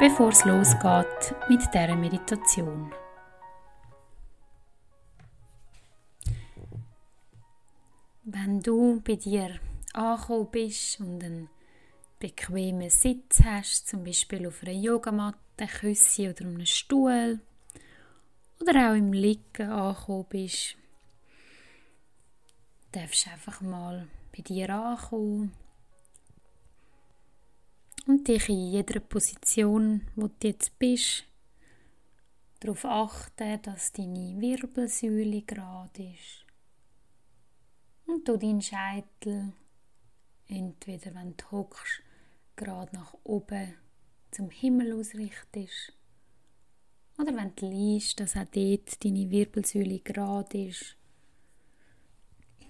bevor es losgeht mit dieser Meditation. Wenn du bei dir angekommen bist und einen bequemen Sitz hast, zum Beispiel auf einer Yogamatte, Küsse oder einem Stuhl, oder auch im Liegen angekommen bist, darfst du einfach mal bei dir ankommen dich in jeder Position, wo du jetzt bist, darauf achten, dass deine Wirbelsäule gerade ist. Und du deinen Scheitel entweder wenn du hockst, gerade nach oben zum Himmel ausrichtest. Oder wenn du liest, dass auch dort deine Wirbelsäule gerade ist.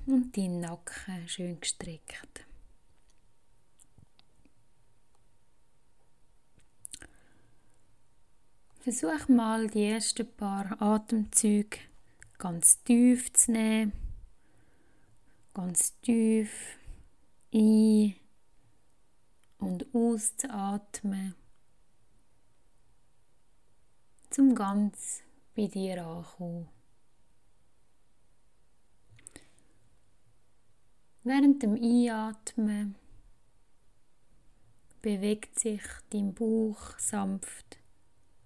Und dein Nacken schön gestreckt. Versuch mal die ersten paar Atemzüge ganz tief zu nehmen. Ganz tief ein- und auszuatmen. Zum ganz bei dir ankommen. Während dem Einatmen bewegt sich dein Bauch sanft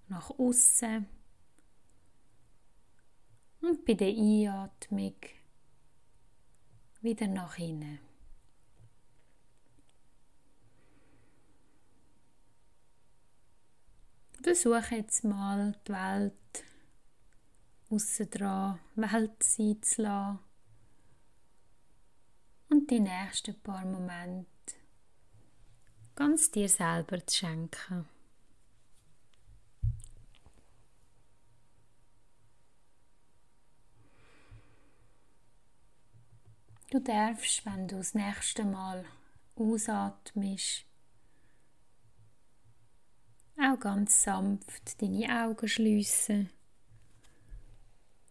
nach außen und bei der Einatmung wieder nach innen. Versuche jetzt mal die Welt aussen dran Welt sein zu lassen und die nächsten paar Momente ganz dir selber zu schenken. Du darfst, wenn du das nächste Mal ausatmest, auch ganz sanft deine Augen schließen,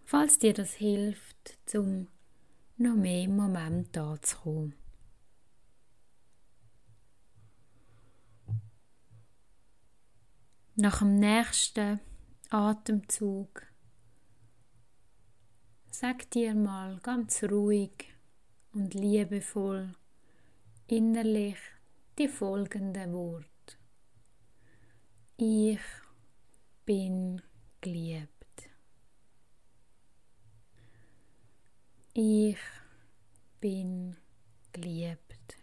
falls dir das hilft, zum noch mehr im Moment da zu kommen. Nach dem nächsten Atemzug sag dir mal ganz ruhig und liebevoll innerlich die folgenden Worte. Ich bin geliebt. Ich bin geliebt.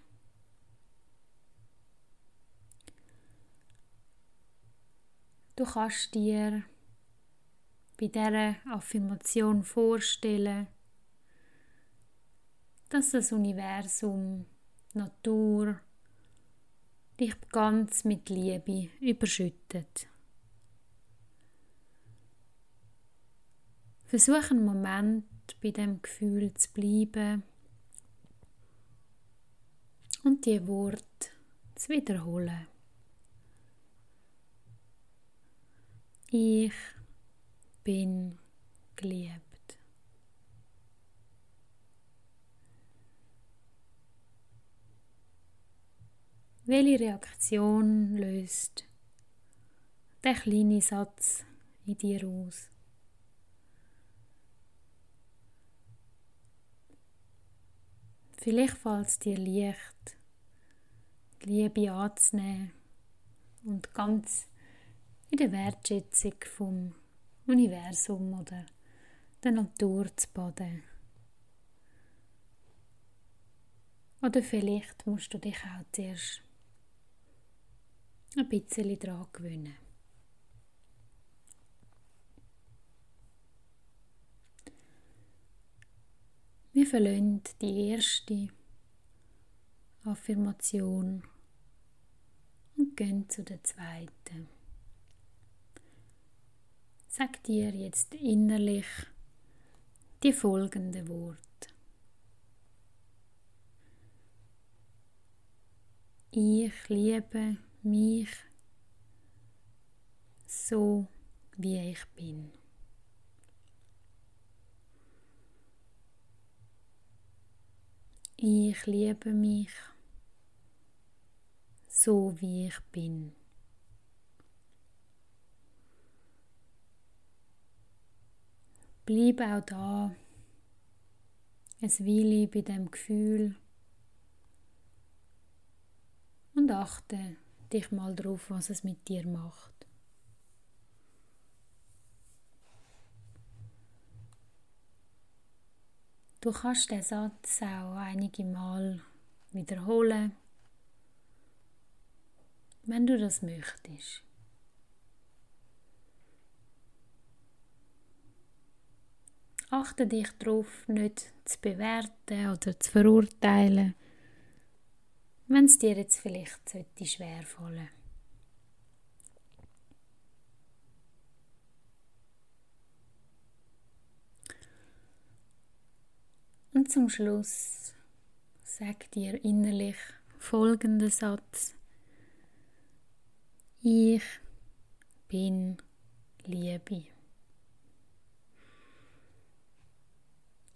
Du kannst dir bei dieser Affirmation vorstellen, dass das Universum, Natur dich ganz mit Liebe überschüttet. Versuch einen Moment bei dem Gefühl zu bleiben und die Worte zu wiederholen. Ich bin geliebt. Welche Reaktion löst der kleine Satz in dir aus? Vielleicht fällt es dir leicht, die Liebe anzunehmen und ganz in der Wertschätzung vom Universum oder der Natur zu baden. Oder vielleicht musst du dich auch zuerst ein bisschen daran gewöhnen. Wir verlassen die erste Affirmation und gehen zu der zweiten. Sag dir jetzt innerlich die folgenden Worte. Ich liebe mich so, wie ich bin. Ich liebe mich so, wie ich bin. Bleib auch da ein Weile bei dem Gefühl und achte dich mal drauf, was es mit dir macht. Du kannst den Satz auch einige Mal wiederholen, wenn du das möchtest. Achte dich darauf, nicht zu bewerten oder zu verurteilen, wenn es dir jetzt vielleicht schwerfallen sollte. Und zum Schluss sag dir innerlich folgenden Satz. Ich bin Liebe.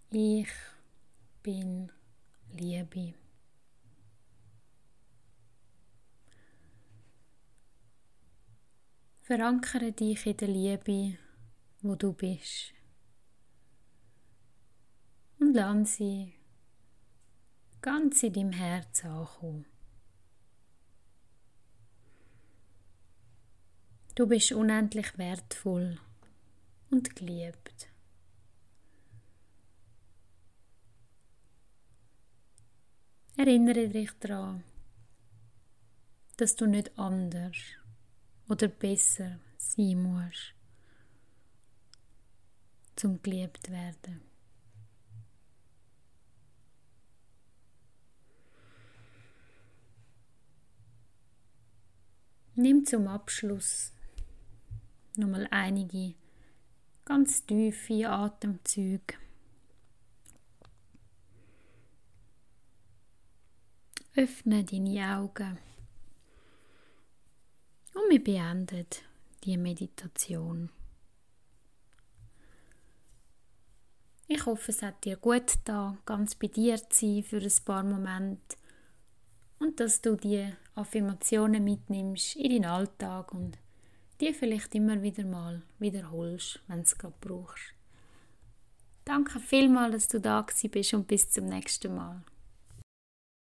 Ich bin Liebe. Verankere dich in der Liebe, wo du bist und lass sie ganz in deinem Herz ankommen. Du bist unendlich wertvoll und geliebt. Erinnere dich daran, dass du nicht anders oder besser sein musst, zum geliebt werden. Nimm zum Abschluss nochmal einige ganz tiefe Atemzüge. Öffne deine Augen und wir beenden die Meditation. Ich hoffe, es hat dir gut da, ganz bei dir zu sein für ein paar Momente und dass du die Affirmationen mitnimmst in deinen Alltag und die vielleicht immer wieder mal wiederholst, wenn es gerade brauchst. Danke vielmals, dass du da bist und bis zum nächsten Mal.